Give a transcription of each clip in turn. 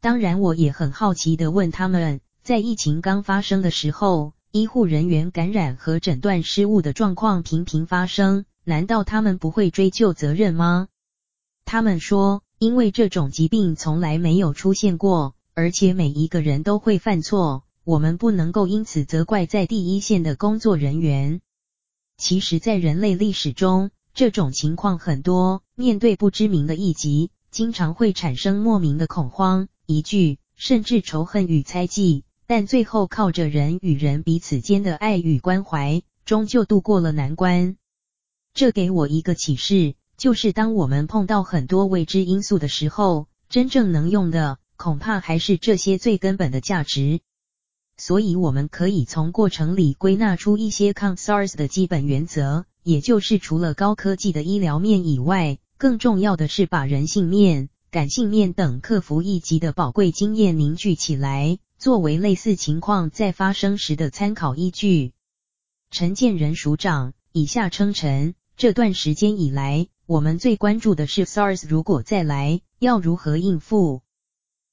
当然，我也很好奇的问他们，在疫情刚发生的时候，医护人员感染和诊断失误的状况频频发生，难道他们不会追究责任吗？他们说，因为这种疾病从来没有出现过，而且每一个人都会犯错，我们不能够因此责怪在第一线的工作人员。其实，在人类历史中，这种情况很多，面对不知名的疫疾，经常会产生莫名的恐慌。疑惧，甚至仇恨与猜忌，但最后靠着人与人彼此间的爱与关怀，终究度过了难关。这给我一个启示，就是当我们碰到很多未知因素的时候，真正能用的，恐怕还是这些最根本的价值。所以，我们可以从过程里归纳出一些抗 SARS 的基本原则，也就是除了高科技的医疗面以外，更重要的是把人性面。感性面等克服一级的宝贵经验凝聚起来，作为类似情况在发生时的参考依据。陈建仁署长以下称陈，这段时间以来，我们最关注的是 SARS 如果再来，要如何应付？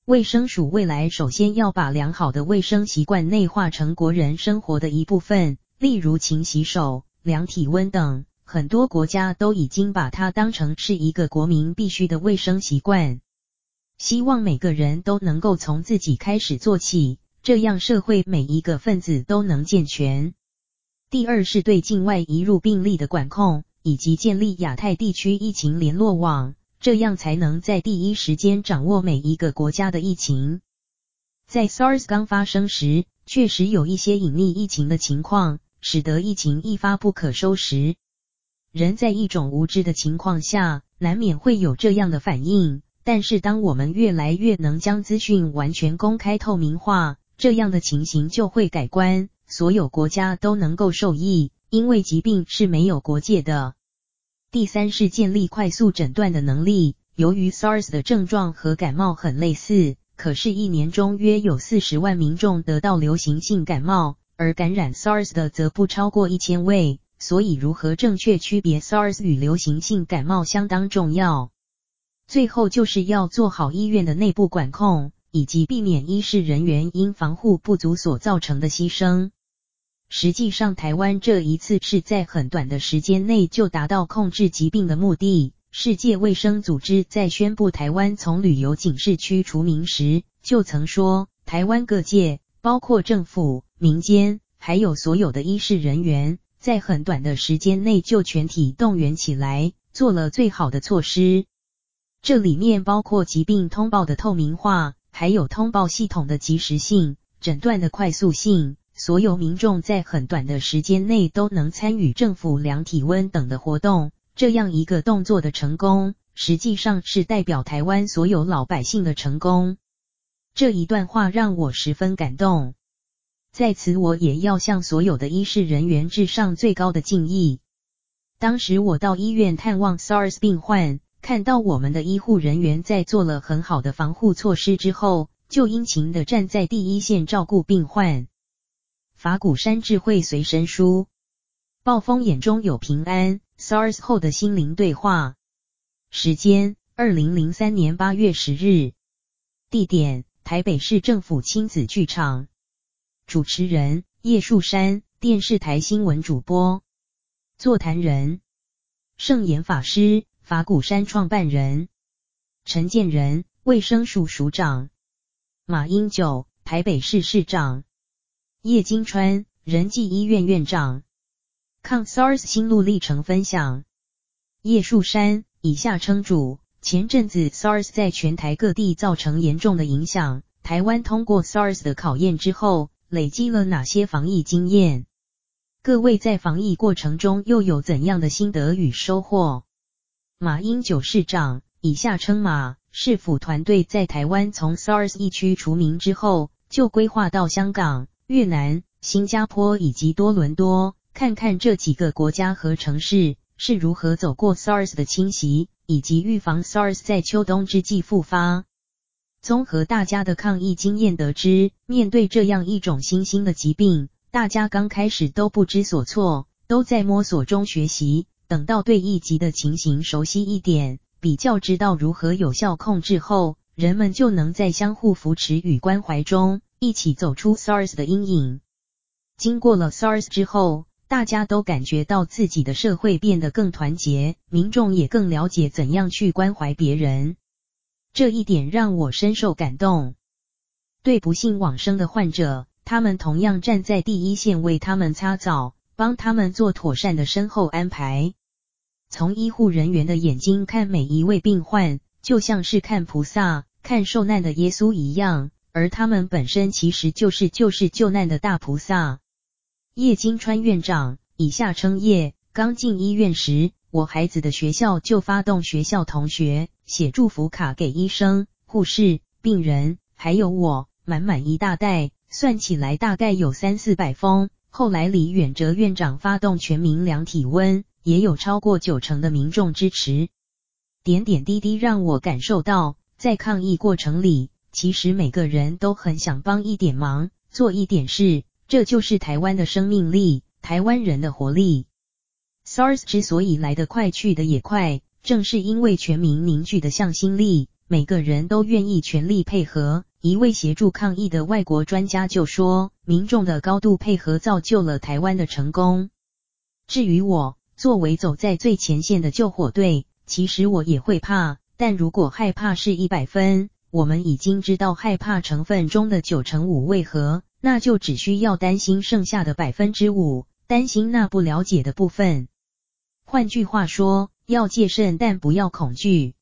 卫生署未来首先要把良好的卫生习惯内化成国人生活的一部分，例如勤洗手、量体温等。很多国家都已经把它当成是一个国民必须的卫生习惯，希望每个人都能够从自己开始做起，这样社会每一个分子都能健全。第二是对境外移入病例的管控，以及建立亚太地区疫情联络网，这样才能在第一时间掌握每一个国家的疫情。在 SARS 刚发生时，确实有一些隐匿疫情的情况，使得疫情一发不可收拾。人在一种无知的情况下，难免会有这样的反应。但是，当我们越来越能将资讯完全公开透明化，这样的情形就会改观，所有国家都能够受益，因为疾病是没有国界的。第三是建立快速诊断的能力。由于 SARS 的症状和感冒很类似，可是，一年中约有四十万民众得到流行性感冒，而感染 SARS 的则不超过一千位。所以，如何正确区别 SARS 与流行性感冒相当重要。最后，就是要做好医院的内部管控，以及避免医事人员因防护不足所造成的牺牲。实际上，台湾这一次是在很短的时间内就达到控制疾病的目的。世界卫生组织在宣布台湾从旅游警示区除名时，就曾说，台湾各界，包括政府、民间，还有所有的医事人员。在很短的时间内就全体动员起来，做了最好的措施。这里面包括疾病通报的透明化，还有通报系统的及时性、诊断的快速性。所有民众在很短的时间内都能参与政府量体温等的活动，这样一个动作的成功，实际上是代表台湾所有老百姓的成功。这一段话让我十分感动。在此，我也要向所有的医事人员致上最高的敬意。当时我到医院探望 SARS 病患，看到我们的医护人员在做了很好的防护措施之后，就殷勤的站在第一线照顾病患。法鼓山智慧随身书，暴风眼中有平安，SARS 后的心灵对话。时间：二零零三年八月十日。地点：台北市政府亲子剧场。主持人叶树山，电视台新闻主播。座谈人圣严法师，法鼓山创办人。陈建仁，卫生署署长。马英九，台北市市长。叶金川，仁济医院院长。抗 SARS 心路历程分享。叶树山，以下称主。前阵子 SARS 在全台各地造成严重的影响，台湾通过 SARS 的考验之后。累积了哪些防疫经验？各位在防疫过程中又有怎样的心得与收获？马英九市长（以下称马）市府团队在台湾从 SARS 疫区除名之后，就规划到香港、越南、新加坡以及多伦多，看看这几个国家和城市是如何走过 SARS 的侵袭，以及预防 SARS 在秋冬之际复发。综合大家的抗疫经验得知，面对这样一种新兴的疾病，大家刚开始都不知所措，都在摸索中学习。等到对疫疾的情形熟悉一点，比较知道如何有效控制后，人们就能在相互扶持与关怀中，一起走出 SARS 的阴影。经过了 SARS 之后，大家都感觉到自己的社会变得更团结，民众也更了解怎样去关怀别人。这一点让我深受感动。对不幸往生的患者，他们同样站在第一线为他们擦澡，帮他们做妥善的身后安排。从医护人员的眼睛看每一位病患，就像是看菩萨、看受难的耶稣一样，而他们本身其实就是救世救难的大菩萨。叶金川院长以下称叶，刚进医院时，我孩子的学校就发动学校同学写祝福卡给医生、护士、病人，还有我，满满一大袋，算起来大概有三四百封。后来李远哲院长发动全民量体温，也有超过九成的民众支持。点点滴滴让我感受到，在抗疫过程里，其实每个人都很想帮一点忙，做一点事，这就是台湾的生命力，台湾人的活力。SARS 之所以来得快去得也快，正是因为全民凝聚的向心力，每个人都愿意全力配合。一位协助抗疫的外国专家就说：“民众的高度配合造就了台湾的成功。”至于我，作为走在最前线的救火队，其实我也会怕，但如果害怕是一百分，我们已经知道害怕成分中的九成五为何，那就只需要担心剩下的百分之五，担心那不了解的部分。换句话说，要戒慎，但不要恐惧。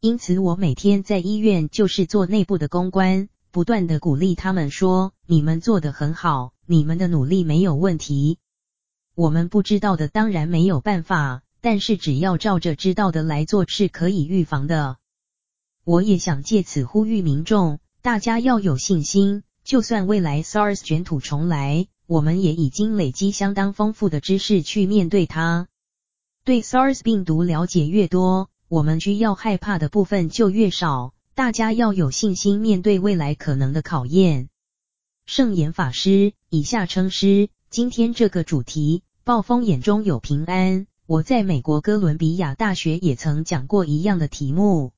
因此，我每天在医院就是做内部的公关，不断的鼓励他们说：“你们做得很好，你们的努力没有问题。我们不知道的当然没有办法，但是只要照着知道的来做是可以预防的。”我也想借此呼吁民众，大家要有信心，就算未来 SARS 卷土重来，我们也已经累积相当丰富的知识去面对它。对 SARS 病毒了解越多，我们需要害怕的部分就越少。大家要有信心面对未来可能的考验。圣严法师以下称师，今天这个主题，暴风眼中有平安。我在美国哥伦比亚大学也曾讲过一样的题目。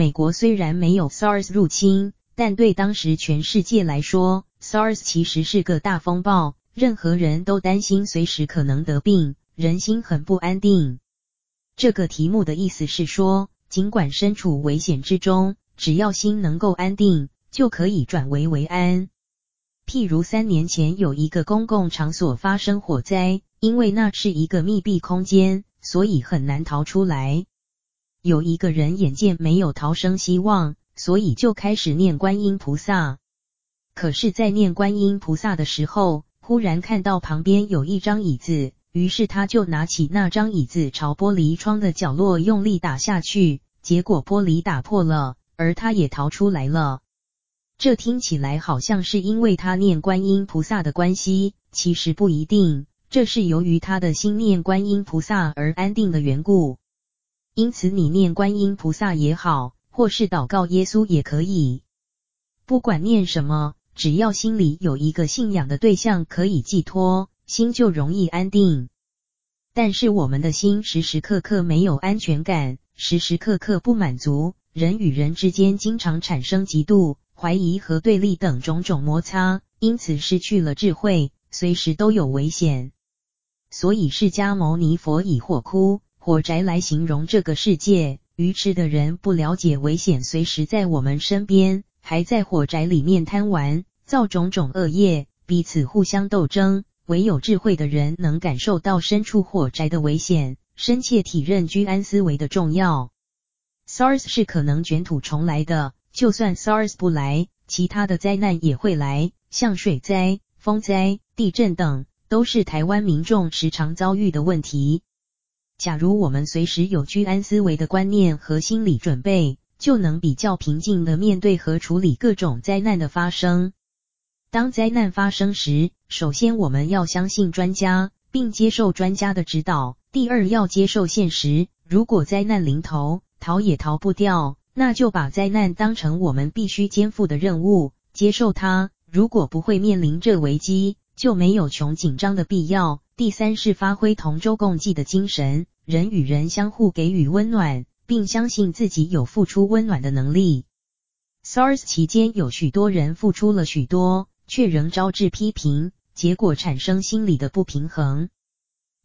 美国虽然没有 SARS 入侵，但对当时全世界来说，SARS 其实是个大风暴，任何人都担心随时可能得病。人心很不安定。这个题目的意思是说，尽管身处危险之中，只要心能够安定，就可以转危为安。譬如三年前有一个公共场所发生火灾，因为那是一个密闭空间，所以很难逃出来。有一个人眼见没有逃生希望，所以就开始念观音菩萨。可是，在念观音菩萨的时候，忽然看到旁边有一张椅子。于是他就拿起那张椅子朝玻璃窗的角落用力打下去，结果玻璃打破了，而他也逃出来了。这听起来好像是因为他念观音菩萨的关系，其实不一定，这是由于他的心念观音菩萨而安定的缘故。因此，你念观音菩萨也好，或是祷告耶稣也可以，不管念什么，只要心里有一个信仰的对象可以寄托。心就容易安定，但是我们的心时时刻刻没有安全感，时时刻刻不满足，人与人之间经常产生嫉妒、怀疑和对立等种种摩擦，因此失去了智慧，随时都有危险。所以释迦牟尼佛以火窟、火宅来形容这个世界，愚痴的人不了解危险随时在我们身边，还在火宅里面贪玩，造种种恶业，彼此互相斗争。唯有智慧的人能感受到身处火宅的危险，深切体认居安思危的重要。SARS 是可能卷土重来的，就算 SARS 不来，其他的灾难也会来，像水灾、风灾、地震等，都是台湾民众时常遭遇的问题。假如我们随时有居安思危的观念和心理准备，就能比较平静地面对和处理各种灾难的发生。当灾难发生时，首先我们要相信专家，并接受专家的指导。第二，要接受现实，如果灾难临头，逃也逃不掉，那就把灾难当成我们必须肩负的任务，接受它。如果不会面临这危机，就没有穷紧张的必要。第三是发挥同舟共济的精神，人与人相互给予温暖，并相信自己有付出温暖的能力。SARS 期间有许多人付出了许多，却仍招致批评，结果产生心理的不平衡。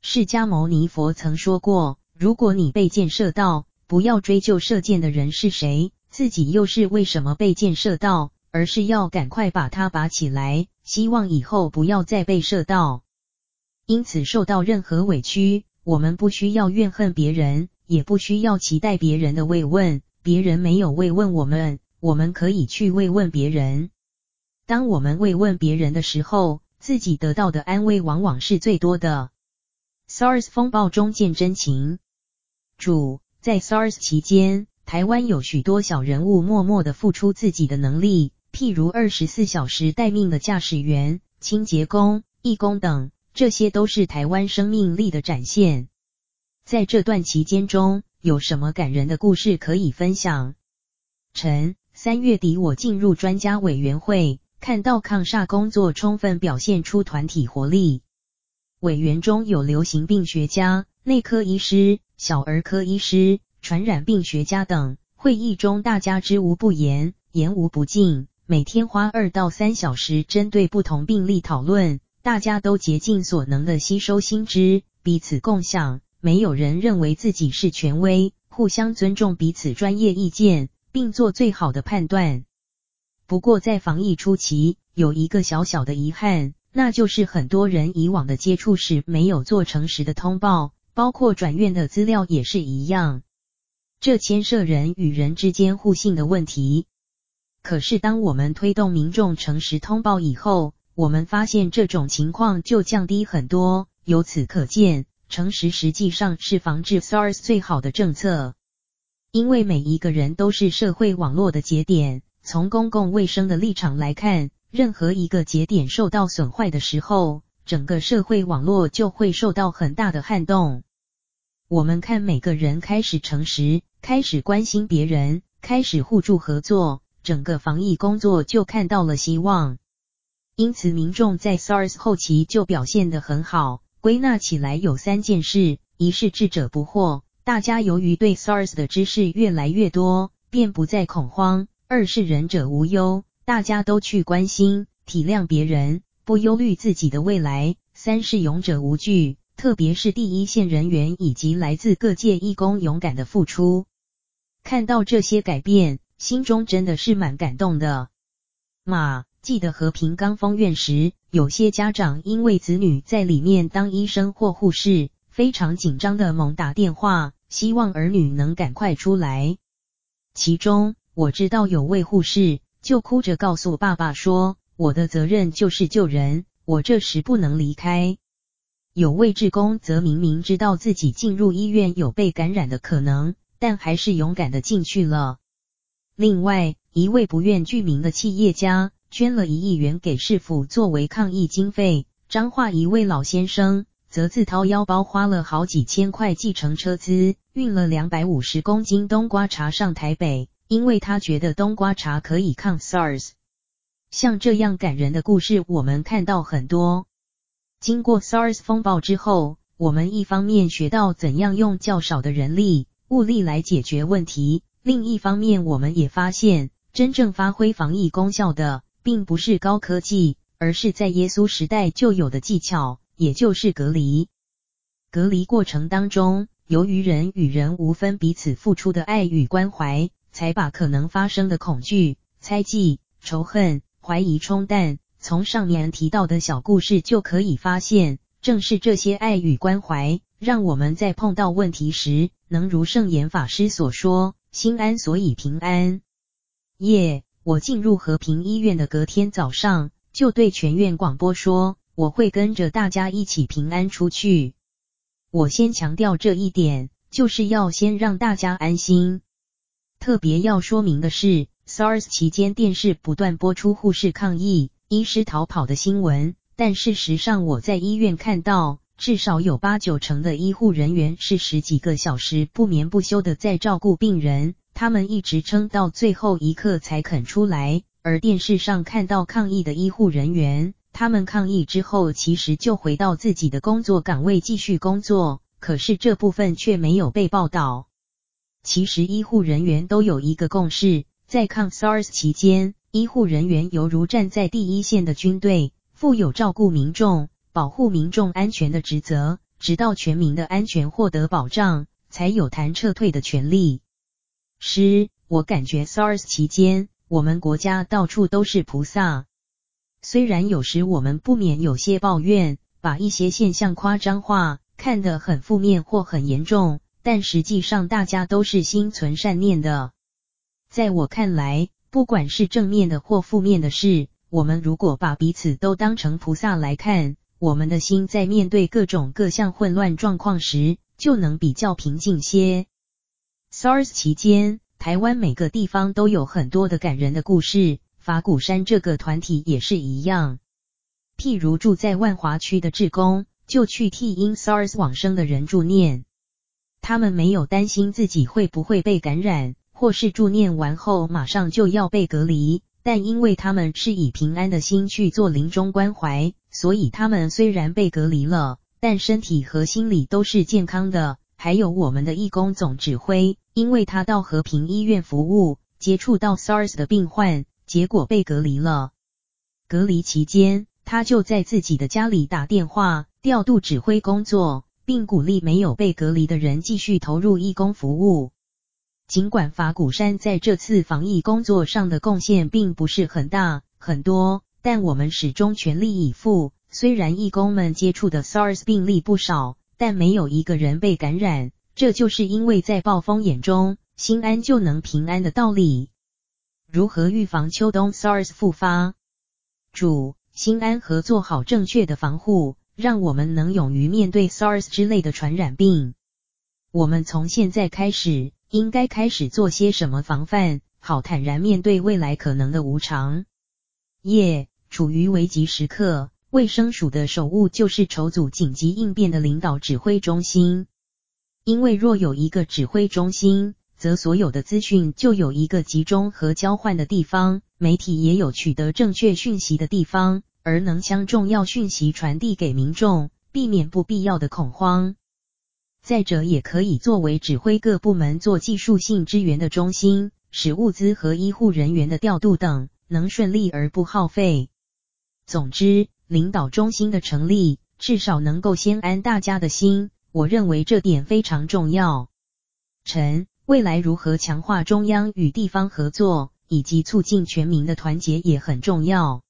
释迦牟尼佛曾说过，如果你被箭射到，不要追究射箭的人是谁，自己又是为什么被箭射到。而是要赶快把它拔起来，希望以后不要再被射到。因此，受到任何委屈，我们不需要怨恨别人，也不需要期待别人的慰问。别人没有慰问我们，我们可以去慰问别人。当我们慰问别人的时候，自己得到的安慰往往是最多的。SARS 风暴中见真情。主，在 SARS 期间，台湾有许多小人物默默的付出自己的能力。譬如二十四小时待命的驾驶员、清洁工、义工等，这些都是台湾生命力的展现。在这段期间中，有什么感人的故事可以分享？陈，三月底我进入专家委员会，看到抗煞工作充分表现出团体活力。委员中有流行病学家、内科医师、小儿科医师、传染病学家等。会议中大家知无不言，言无不尽。每天花二到三小时针对不同病例讨论，大家都竭尽所能的吸收新知，彼此共享，没有人认为自己是权威，互相尊重彼此专业意见，并做最好的判断。不过在防疫初期，有一个小小的遗憾，那就是很多人以往的接触时没有做诚实的通报，包括转院的资料也是一样。这牵涉人与人之间互信的问题。可是，当我们推动民众诚实通报以后，我们发现这种情况就降低很多。由此可见，诚实实际上是防治 SARS 最好的政策。因为每一个人都是社会网络的节点，从公共卫生的立场来看，任何一个节点受到损坏的时候，整个社会网络就会受到很大的撼动。我们看每个人开始诚实，开始关心别人，开始互助合作。整个防疫工作就看到了希望，因此民众在 SARS 后期就表现得很好。归纳起来有三件事：一是智者不惑，大家由于对 SARS 的知识越来越多，便不再恐慌；二是仁者无忧，大家都去关心、体谅别人，不忧虑自己的未来；三是勇者无惧，特别是第一线人员以及来自各界义工勇敢的付出。看到这些改变。心中真的是蛮感动的。马，记得和平刚封院时，有些家长因为子女在里面当医生或护士，非常紧张的猛打电话，希望儿女能赶快出来。其中我知道有位护士就哭着告诉爸爸说：“我的责任就是救人，我这时不能离开。”有位志工则明明知道自己进入医院有被感染的可能，但还是勇敢的进去了。另外，一位不愿具名的企业家捐了一亿元给市府作为抗疫经费。彰化一位老先生则自掏腰包花了好几千块计程车资，运了两百五十公斤冬瓜茶上台北，因为他觉得冬瓜茶可以抗 SARS。像这样感人的故事，我们看到很多。经过 SARS 风暴之后，我们一方面学到怎样用较少的人力物力来解决问题。另一方面，我们也发现，真正发挥防疫功效的，并不是高科技，而是在耶稣时代就有的技巧，也就是隔离。隔离过程当中，由于人与人无分彼此付出的爱与关怀，才把可能发生的恐惧、猜忌、仇恨、怀疑冲淡。从上面提到的小故事就可以发现，正是这些爱与关怀，让我们在碰到问题时，能如圣严法师所说。心安所以平安。耶、我进入和平医院的隔天早上，就对全院广播说，我会跟着大家一起平安出去。我先强调这一点，就是要先让大家安心。特别要说明的是，SARS 期间电视不断播出护士抗议、医师逃跑的新闻，但事实上我在医院看到。至少有八九成的医护人员是十几个小时不眠不休的在照顾病人，他们一直撑到最后一刻才肯出来。而电视上看到抗议的医护人员，他们抗议之后其实就回到自己的工作岗位继续工作，可是这部分却没有被报道。其实医护人员都有一个共识，在抗 SARS 期间，医护人员犹如站在第一线的军队，负有照顾民众、保护民众安全的职责，直到全民的安全获得保障，才有谈撤退的权利。十，我感觉 SARS 期间，我们国家到处都是菩萨，虽然有时我们不免有些抱怨，把一些现象夸张化，看得很负面或很严重，但实际上大家都是心存善念的。在我看来，不管是正面的或负面的事，我们如果把彼此都当成菩萨来看，我们的心在面对各种各项混乱状况时，就能比较平静些。SARS 期间，台湾每个地方都有很多的感人的故事，法鼓山这个团体也是一样。譬如住在万华区的志工，就去替因 SARS 往生的人助念。他们没有担心自己会不会被感染，或是助念完后马上就要被隔离，但因为他们是以平安的心去做临终关怀，所以他们虽然被隔离了，但身体和心理都是健康的。还有我们的义工总指挥。因为他到和平医院服务，接触到 SARS 的病患，结果被隔离了。隔离期间，他就在自己的家里打电话调度指挥工作，并鼓励没有被隔离的人继续投入义工服务。尽管法鼓山在这次防疫工作上的贡献并不是很大很多，但我们始终全力以赴。虽然义工们接触的 SARS 病例不少，但没有一个人被感染。这就是因为在暴风眼中，心安就能平安的道理。如何预防秋冬 SARS 复发？主心安和做好正确的防护，让我们能勇于面对 SARS 之类的传染病。我们从现在开始，应该开始做些什么防范，好坦然面对未来可能的无常。耶处于危急时刻，卫生署的首务就是筹组紧急应变的领导指挥中心。因为若有一个指挥中心，则所有的资讯就有一个集中和交换的地方，媒体也有取得正确讯息的地方，而能将重要讯息传递给民众，避免不必要的恐慌。再者，也可以作为指挥各部门做技术性支援的中心，使物资和医护人员的调度等能顺利而不耗费。总之，领导中心的成立，至少能够先安大家的心。我认为这点非常重要。臣未来如何强化中央与地方合作，以及促进全民的团结也很重要。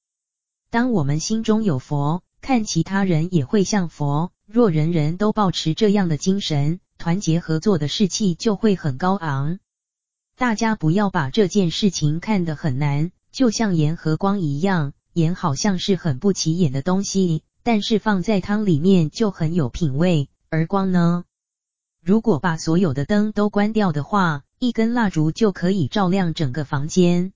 当我们心中有佛，看其他人也会像佛。若人人都保持这样的精神，团结合作的士气就会很高昂。大家不要把这件事情看得很难，就像盐和光一样，盐好像是很不起眼的东西，但是放在汤里面就很有品味。而光呢？如果把所有的灯都关掉的话，一根蜡烛就可以照亮整个房间。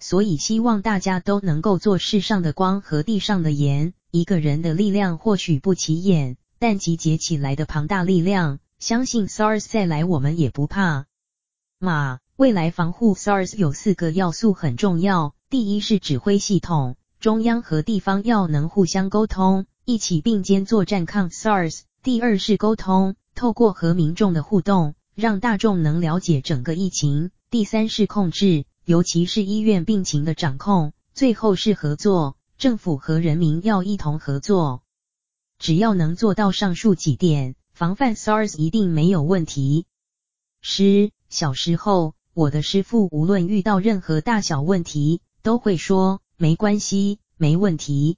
所以希望大家都能够做世上的光和地上的盐。一个人的力量或许不起眼，但集结起来的庞大力量，相信 SARS 再来我们也不怕。马，未来防护 SARS 有四个要素很重要。第一是指挥系统，中央和地方要能互相沟通，一起并肩作战抗 SARS。第二是沟通，透过和民众的互动，让大众能了解整个疫情。第三是控制，尤其是医院病情的掌控。最后是合作，政府和人民要一同合作。只要能做到上述几点，防范 SARS 一定没有问题。师，小时候，我的师父无论遇到任何大小问题，都会说没关系，没问题。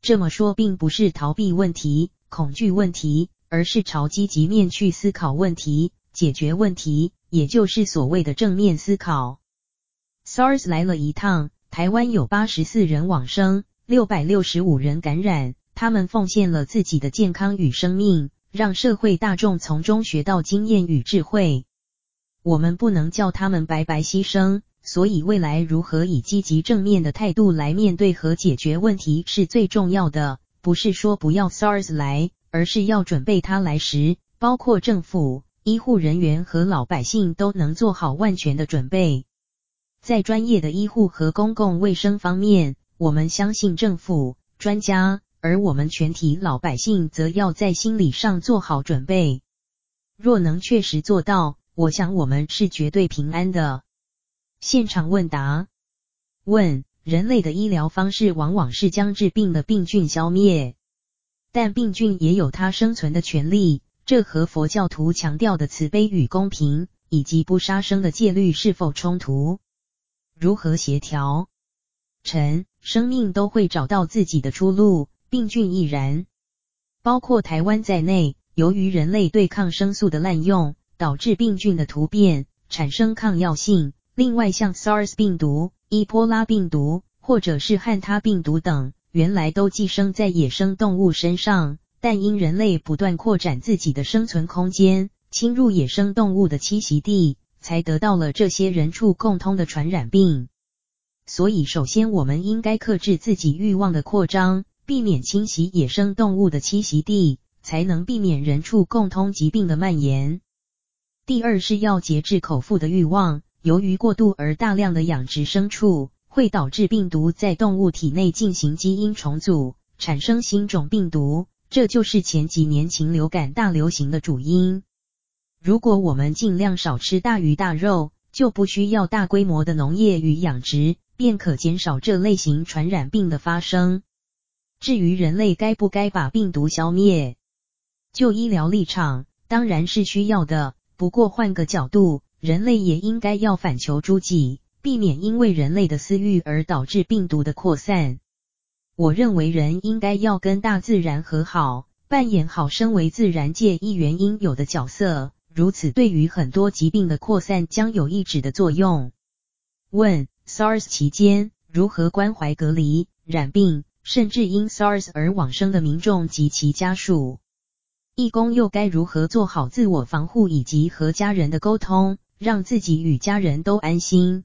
这么说并不是逃避问题。恐惧问题，而是朝积极面去思考问题，解决问题，也就是所谓的正面思考。SARS 来了一趟，台湾有八十四人往生，六百六十五人感染，他们奉献了自己的健康与生命，让社会大众从中学到经验与智慧。我们不能叫他们白白牺牲，所以未来如何以积极正面的态度来面对和解决问题是最重要的。不是说不要 SARS 来，而是要准备它来时，包括政府、医护人员和老百姓都能做好万全的准备。在专业的医护和公共卫生方面，我们相信政府、专家，而我们全体老百姓则要在心理上做好准备。若能确实做到，我想我们是绝对平安的。现场问答：问，人类的医疗方式往往是将致病的病菌消灭，但病菌也有它生存的权利，这和佛教徒强调的慈悲与公平，以及不杀生的戒律是否冲突？如何协调？臣，生命都会找到自己的出路，病菌亦然，包括台湾在内。由于人类对抗生素的滥用，导致病菌的突变，产生抗药性。另外，像 SARS 病毒、伊波拉病毒，或者是汉他病毒等，原来都寄生在野生动物身上，但因人类不断扩展自己的生存空间，侵入野生动物的栖息地，才得到了这些人畜共通的传染病。所以，首先我们应该克制自己欲望的扩张，避免侵袭野生动物的栖息地。才能避免人畜共通疾病的蔓延。第二是要节制口腹的欲望，由于过度而大量的养殖牲畜，会导致病毒在动物体内进行基因重组，产生新种病毒，这就是前几年禽流感大流行的主因。如果我们尽量少吃大鱼大肉，就不需要大规模的农业与养殖，便可减少这类型传染病的发生。至于人类该不该把病毒消灭？就医疗立场，当然是需要的。不过换个角度，人类也应该要反求诸己，避免因为人类的私欲而导致病毒的扩散。我认为人应该要跟大自然和好，扮演好身为自然界一员应有的角色。如此，对于很多疾病的扩散将有抑制的作用。问：SARS 期间如何关怀隔离、染病，甚至因 SARS 而往生的民众及其家属？义工又该如何做好自我防护以及和家人的沟通，让自己与家人都安心？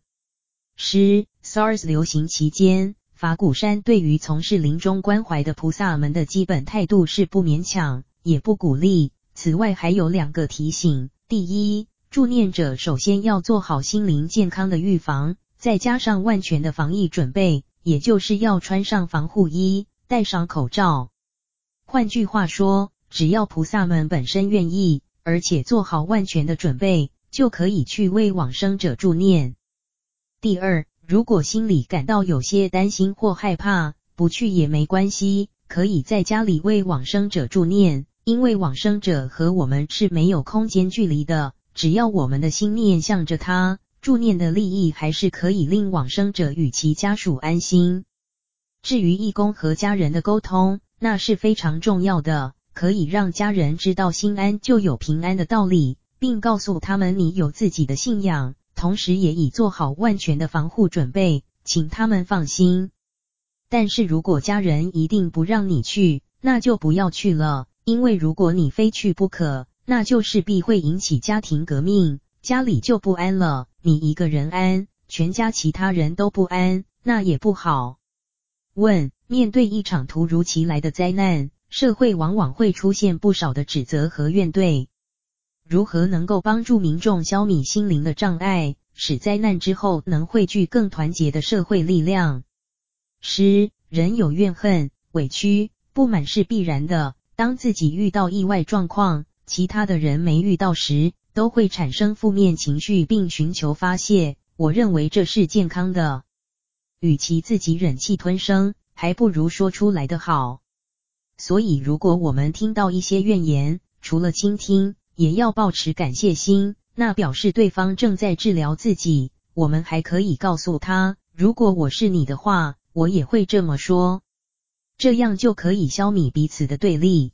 十 SARS 流行期间，法鼓山对于从事临终关怀的菩萨们的基本态度是不勉强，也不鼓励。此外，还有两个提醒：第一，助念者首先要做好心灵健康的预防，再加上万全的防疫准备，也就是要穿上防护衣，戴上口罩。换句话说，只要菩萨们本身愿意，而且做好万全的准备，就可以去为往生者助念。第二，如果心里感到有些担心或害怕，不去也没关系，可以在家里为往生者助念，因为往生者和我们是没有空间距离的，只要我们的心念向着他，助念的利益还是可以令往生者与其家属安心。至于义工和家人的沟通，那是非常重要的。可以让家人知道心安就有平安的道理，并告诉他们你有自己的信仰，同时也已做好万全的防护准备，请他们放心。但是如果家人一定不让你去，那就不要去了，因为如果你非去不可，那就势必会引起家庭革命，家里就不安了。你一个人安，全家其他人都不安，那也不好。问：面对一场突如其来的灾难，社会往往会出现不少的指责和怨怼，如何能够帮助民众消弭心灵的障碍，使灾难之后能汇聚更团结的社会力量？十，人有怨恨、委屈、不满是必然的。当自己遇到意外状况，其他的人没遇到时，都会产生负面情绪并寻求发泄。我认为这是健康的。与其自己忍气吞声，还不如说出来的好。所以，如果我们听到一些怨言，除了倾听，也要保持感谢心，那表示对方正在治疗自己。我们还可以告诉他，如果我是你的话，我也会这么说，这样就可以消弭彼此的对立。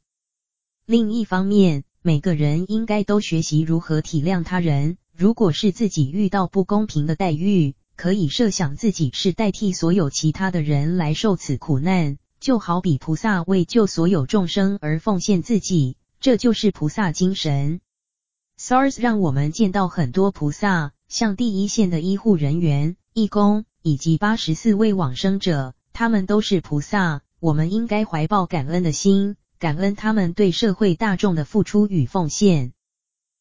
另一方面，每个人应该都学习如何体谅他人。如果是自己遇到不公平的待遇，可以设想自己是代替所有其他的人来受此苦难。就好比菩萨为救所有众生而奉献自己，这就是菩萨精神。SARS 让我们见到很多菩萨，像第一线的医护人员、义工以及八十四位往生者，他们都是菩萨。我们应该怀抱感恩的心，感恩他们对社会大众的付出与奉献。